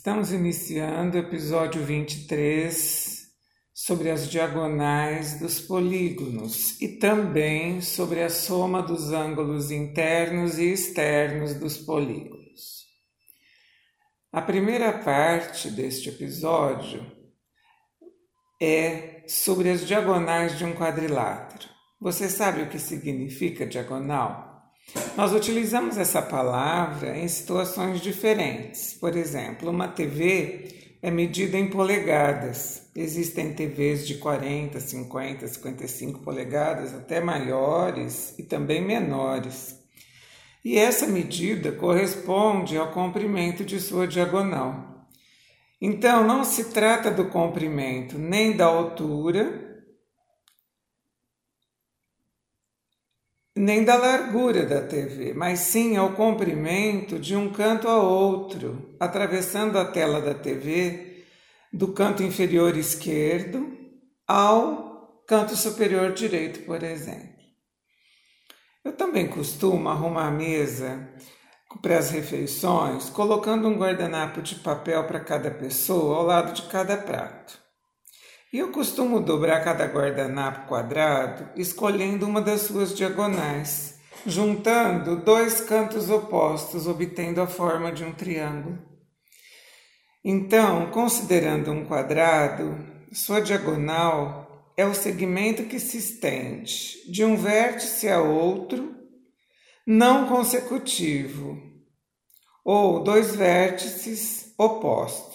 Estamos iniciando o episódio 23 sobre as diagonais dos polígonos e também sobre a soma dos ângulos internos e externos dos polígonos. A primeira parte deste episódio é sobre as diagonais de um quadrilátero. Você sabe o que significa diagonal? Nós utilizamos essa palavra em situações diferentes. Por exemplo, uma TV é medida em polegadas. Existem TVs de 40, 50, 55 polegadas, até maiores e também menores. E essa medida corresponde ao comprimento de sua diagonal. Então, não se trata do comprimento nem da altura nem da largura da TV, mas sim ao comprimento de um canto a outro, atravessando a tela da TV do canto inferior esquerdo ao canto superior direito, por exemplo. Eu também costumo arrumar a mesa para as refeições, colocando um guardanapo de papel para cada pessoa ao lado de cada prato. Eu costumo dobrar cada guardanapo quadrado escolhendo uma das suas diagonais, juntando dois cantos opostos, obtendo a forma de um triângulo. Então, considerando um quadrado, sua diagonal é o segmento que se estende de um vértice a outro, não consecutivo, ou dois vértices opostos.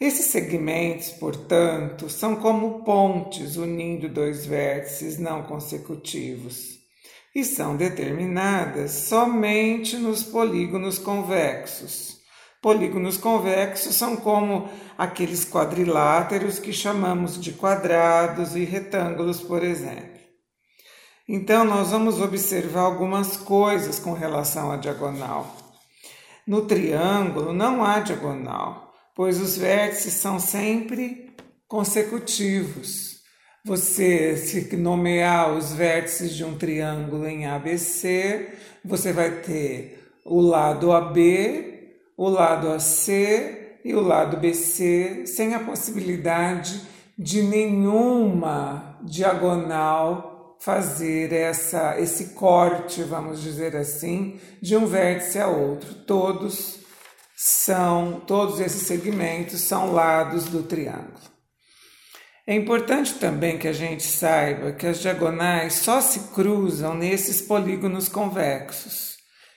Esses segmentos, portanto, são como pontes unindo dois vértices não consecutivos e são determinadas somente nos polígonos convexos. Polígonos convexos são como aqueles quadriláteros que chamamos de quadrados e retângulos, por exemplo. Então, nós vamos observar algumas coisas com relação à diagonal. No triângulo não há diagonal pois os vértices são sempre consecutivos. Você, se nomear os vértices de um triângulo em ABC, você vai ter o lado AB, o lado AC e o lado BC, sem a possibilidade de nenhuma diagonal fazer essa, esse corte, vamos dizer assim, de um vértice a outro. Todos são, todos esses segmentos são lados do triângulo. É importante também que a gente saiba que as diagonais só se cruzam nesses polígonos convexos,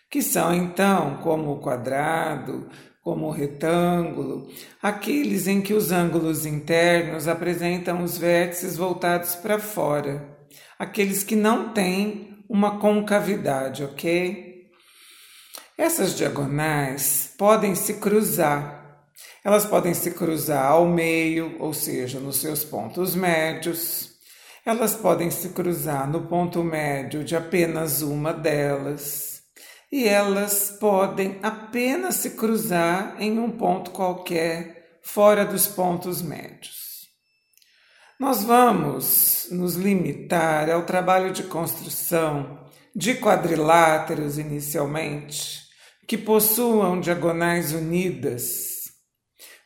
que são então como o quadrado, como o retângulo, aqueles em que os ângulos internos apresentam os vértices voltados para fora, aqueles que não têm uma concavidade, ok? Essas diagonais podem se cruzar. Elas podem se cruzar ao meio, ou seja, nos seus pontos médios. Elas podem se cruzar no ponto médio de apenas uma delas. E elas podem apenas se cruzar em um ponto qualquer, fora dos pontos médios. Nós vamos nos limitar ao trabalho de construção de quadriláteros inicialmente que possuam diagonais unidas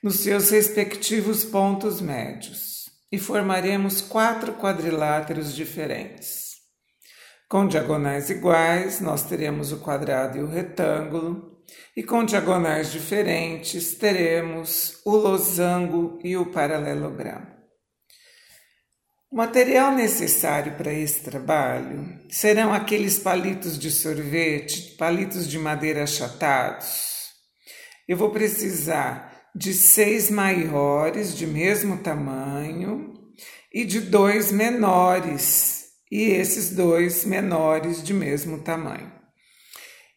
nos seus respectivos pontos médios e formaremos quatro quadriláteros diferentes. Com diagonais iguais, nós teremos o quadrado e o retângulo, e com diagonais diferentes, teremos o losango e o paralelogramo. O material necessário para esse trabalho serão aqueles palitos de sorvete, palitos de madeira achatados. Eu vou precisar de seis maiores de mesmo tamanho e de dois menores, e esses dois menores de mesmo tamanho.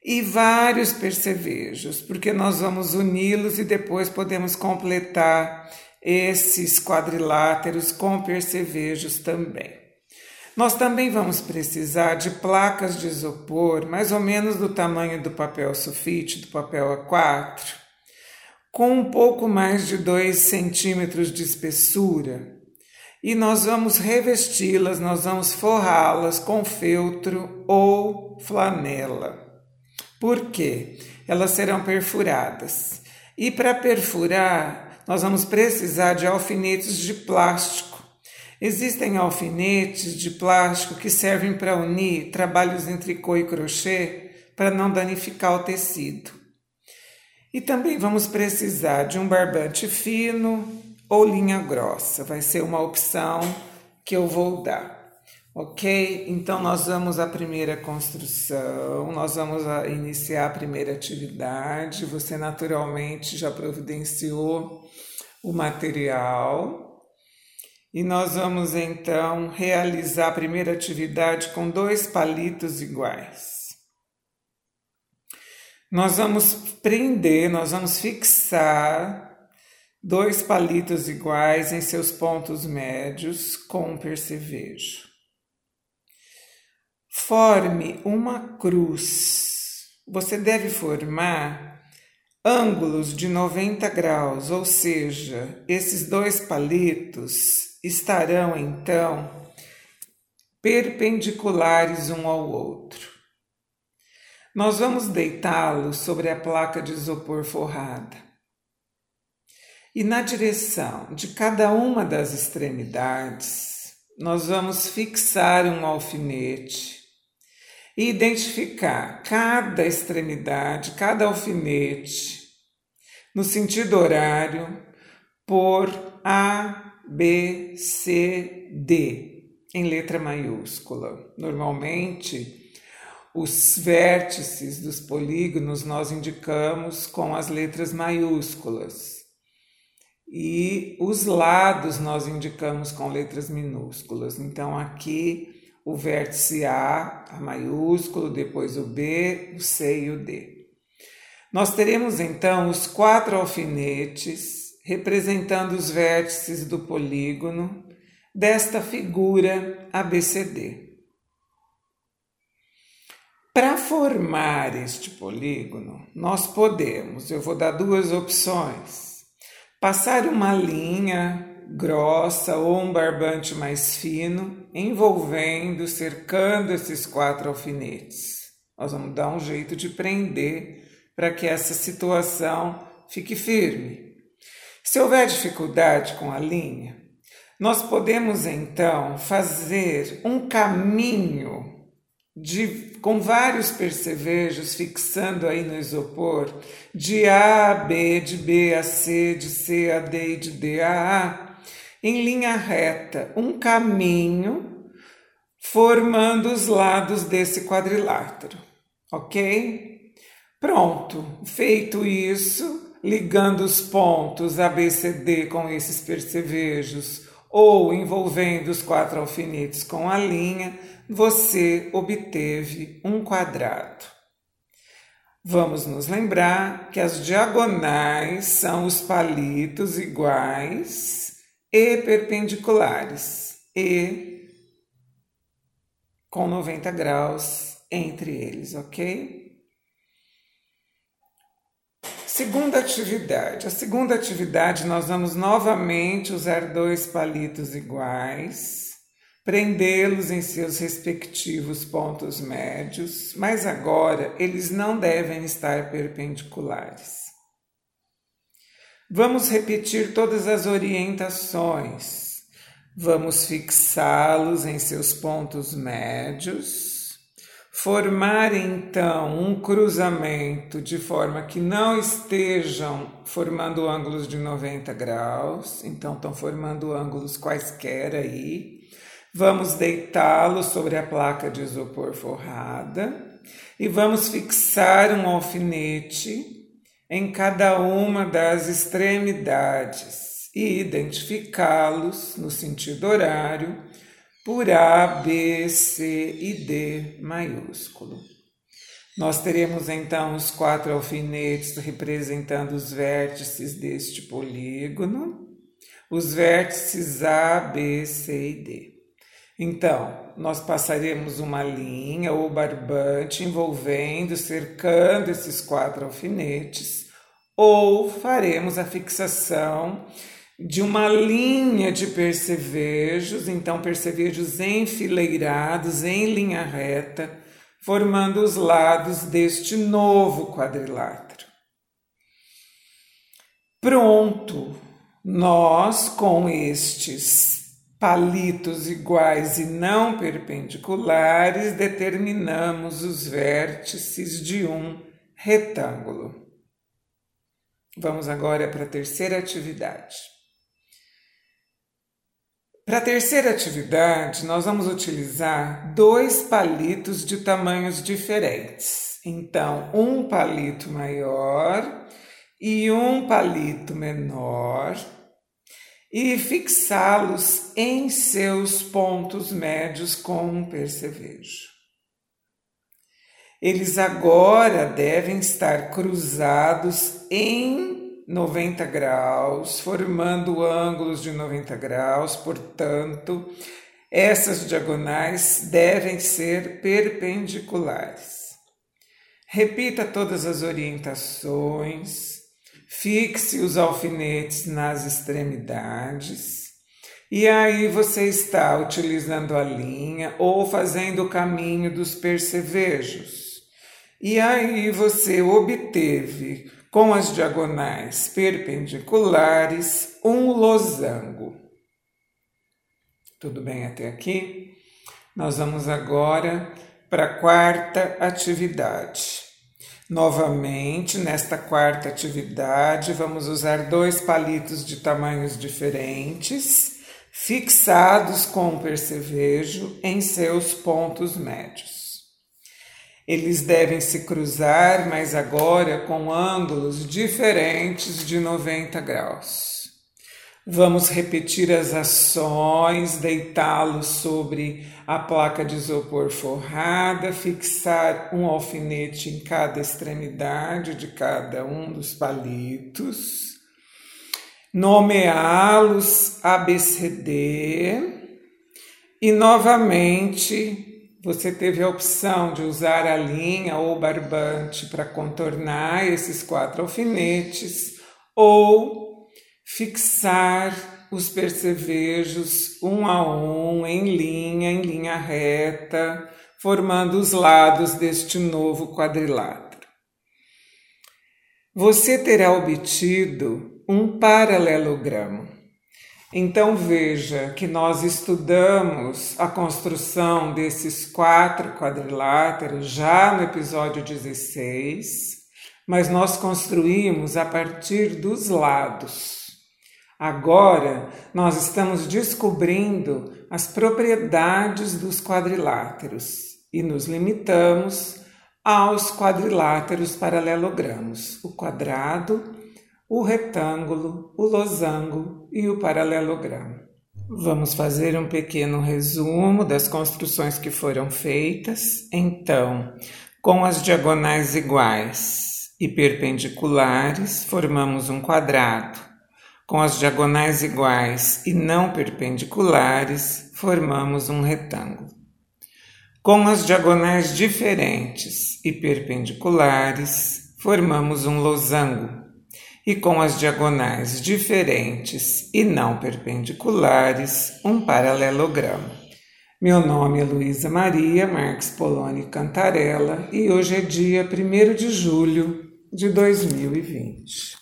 E vários percevejos, porque nós vamos uni-los e depois podemos completar esses quadriláteros com percevejos também. Nós também vamos precisar de placas de isopor, mais ou menos do tamanho do papel sulfite, do papel A4, com um pouco mais de 2 centímetros de espessura. E nós vamos revesti-las, nós vamos forrá-las com feltro ou flanela. Por quê? Elas serão perfuradas E para perfurar, nós vamos precisar de alfinetes de plástico. Existem alfinetes de plástico que servem para unir trabalhos em tricô e crochê para não danificar o tecido. E também vamos precisar de um barbante fino ou linha grossa, vai ser uma opção que eu vou dar. Ok? Então, nós vamos à primeira construção, nós vamos iniciar a primeira atividade. Você naturalmente já providenciou o material. E nós vamos então realizar a primeira atividade com dois palitos iguais. Nós vamos prender, nós vamos fixar dois palitos iguais em seus pontos médios com um percevejo. Forme uma cruz. Você deve formar ângulos de 90 graus, ou seja, esses dois palitos estarão então perpendiculares um ao outro. Nós vamos deitá-los sobre a placa de isopor forrada. E na direção de cada uma das extremidades, nós vamos fixar um alfinete e identificar cada extremidade, cada alfinete, no sentido horário, por A, B, C, D, em letra maiúscula. Normalmente, os vértices dos polígonos nós indicamos com as letras maiúsculas e os lados nós indicamos com letras minúsculas. Então aqui o vértice A, a maiúsculo, depois o B, o C e o D. Nós teremos então os quatro alfinetes representando os vértices do polígono desta figura ABCD. Para formar este polígono, nós podemos, eu vou dar duas opções: passar uma linha grossa ou um barbante mais fino, envolvendo, cercando esses quatro alfinetes. Nós vamos dar um jeito de prender para que essa situação fique firme. Se houver dificuldade com a linha, nós podemos então fazer um caminho de, com vários percevejos fixando aí no isopor, de A a B, de B a C, de C a D e de D a A, em linha reta, um caminho formando os lados desse quadrilátero, ok? Pronto, feito isso, ligando os pontos ABCD com esses percevejos ou envolvendo os quatro alfinetes com a linha, você obteve um quadrado. Vamos nos lembrar que as diagonais são os palitos iguais e perpendiculares e com 90 graus entre eles, ok? Segunda atividade. A segunda atividade nós vamos novamente usar dois palitos iguais prendê-los em seus respectivos pontos médios, mas agora eles não devem estar perpendiculares. Vamos repetir todas as orientações. Vamos fixá-los em seus pontos médios, formar então um cruzamento de forma que não estejam formando ângulos de 90 graus, então estão formando ângulos quaisquer aí. Vamos deitá-lo sobre a placa de isopor forrada e vamos fixar um alfinete em cada uma das extremidades e identificá-los no sentido horário por A, B, C e D maiúsculo. Nós teremos então os quatro alfinetes representando os vértices deste polígono, os vértices A, B, C e D. Então, nós passaremos uma linha ou barbante envolvendo, cercando esses quatro alfinetes, ou faremos a fixação de uma linha de percevejos, então percevejos enfileirados em linha reta, formando os lados deste novo quadrilátero. Pronto, nós com estes palitos iguais e não perpendiculares determinamos os vértices de um retângulo. Vamos agora para a terceira atividade. Para a terceira atividade, nós vamos utilizar dois palitos de tamanhos diferentes. Então, um palito maior e um palito menor e fixá-los em seus pontos médios com um percevejo. Eles agora devem estar cruzados em 90 graus, formando ângulos de 90 graus, portanto, essas diagonais devem ser perpendiculares. Repita todas as orientações, fixe os alfinetes nas extremidades e aí você está utilizando a linha ou fazendo o caminho dos percevejos. E aí você obteve com as diagonais perpendiculares um losango. Tudo bem até aqui? Nós vamos agora para a quarta atividade. Novamente, nesta quarta atividade, vamos usar dois palitos de tamanhos diferentes fixados com percevejo em seus pontos médios. Eles devem se cruzar, mas agora com ângulos diferentes de 90 graus. Vamos repetir as ações, deitá-los sobre a placa de isopor forrada, fixar um alfinete em cada extremidade de cada um dos palitos nomeá-los ABCD e novamente você teve a opção de usar a linha ou barbante para contornar esses quatro alfinetes ou fixar os percevejos um a um em linha, em linha reta, formando os lados deste novo quadrilátero. Você terá obtido um paralelogramo. Então veja que nós estudamos a construção desses quatro quadriláteros já no episódio 16, mas nós construímos a partir dos lados. Agora nós estamos descobrindo as propriedades dos quadriláteros e nos limitamos aos quadriláteros paralelogramos, o quadrado, o retângulo, o losango e o paralelogramo. Vamos fazer um pequeno resumo das construções que foram feitas. Então, com as diagonais iguais e perpendiculares, formamos um quadrado. Com as diagonais iguais e não perpendiculares, formamos um retângulo. Com as diagonais diferentes e perpendiculares, formamos um losango e com as diagonais diferentes e não perpendiculares, um paralelogramo. Meu nome é Luísa Maria Marques Poloni Cantarella e hoje é dia 1 de julho de 2020.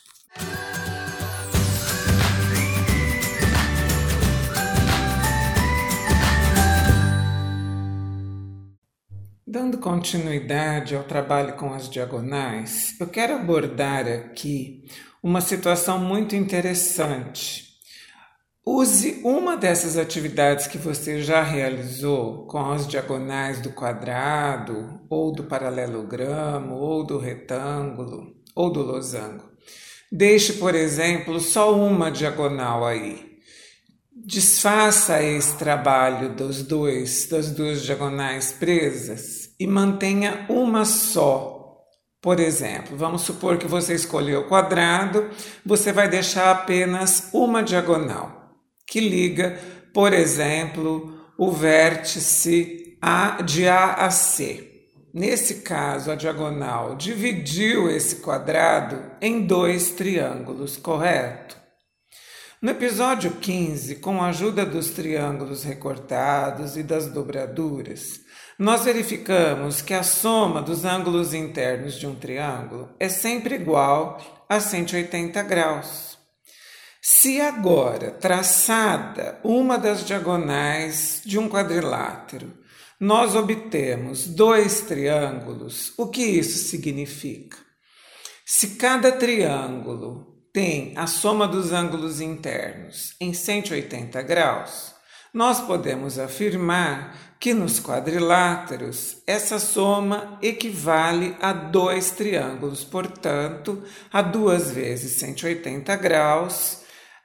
Dando continuidade ao trabalho com as diagonais, eu quero abordar aqui uma situação muito interessante. Use uma dessas atividades que você já realizou com as diagonais do quadrado, ou do paralelogramo, ou do retângulo, ou do losango. Deixe, por exemplo, só uma diagonal aí. Desfaça esse trabalho dos dois, das duas diagonais presas e mantenha uma só por exemplo, vamos supor que você escolheu o quadrado, você vai deixar apenas uma diagonal, que liga, por exemplo, o vértice A de A a C. Nesse caso, a diagonal dividiu esse quadrado em dois triângulos, correto? No episódio 15, com a ajuda dos triângulos recortados e das dobraduras, nós verificamos que a soma dos ângulos internos de um triângulo é sempre igual a 180 graus. Se agora, traçada uma das diagonais de um quadrilátero, nós obtemos dois triângulos, o que isso significa? Se cada triângulo tem a soma dos ângulos internos em 180 graus, nós podemos afirmar que nos quadriláteros essa soma equivale a dois triângulos, portanto, a duas vezes 180 graus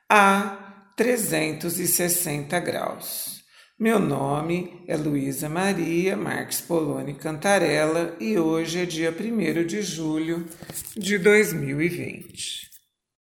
a 360 graus. Meu nome é Luísa Maria Marques Poloni Cantarella e hoje é dia 1 de julho de 2020.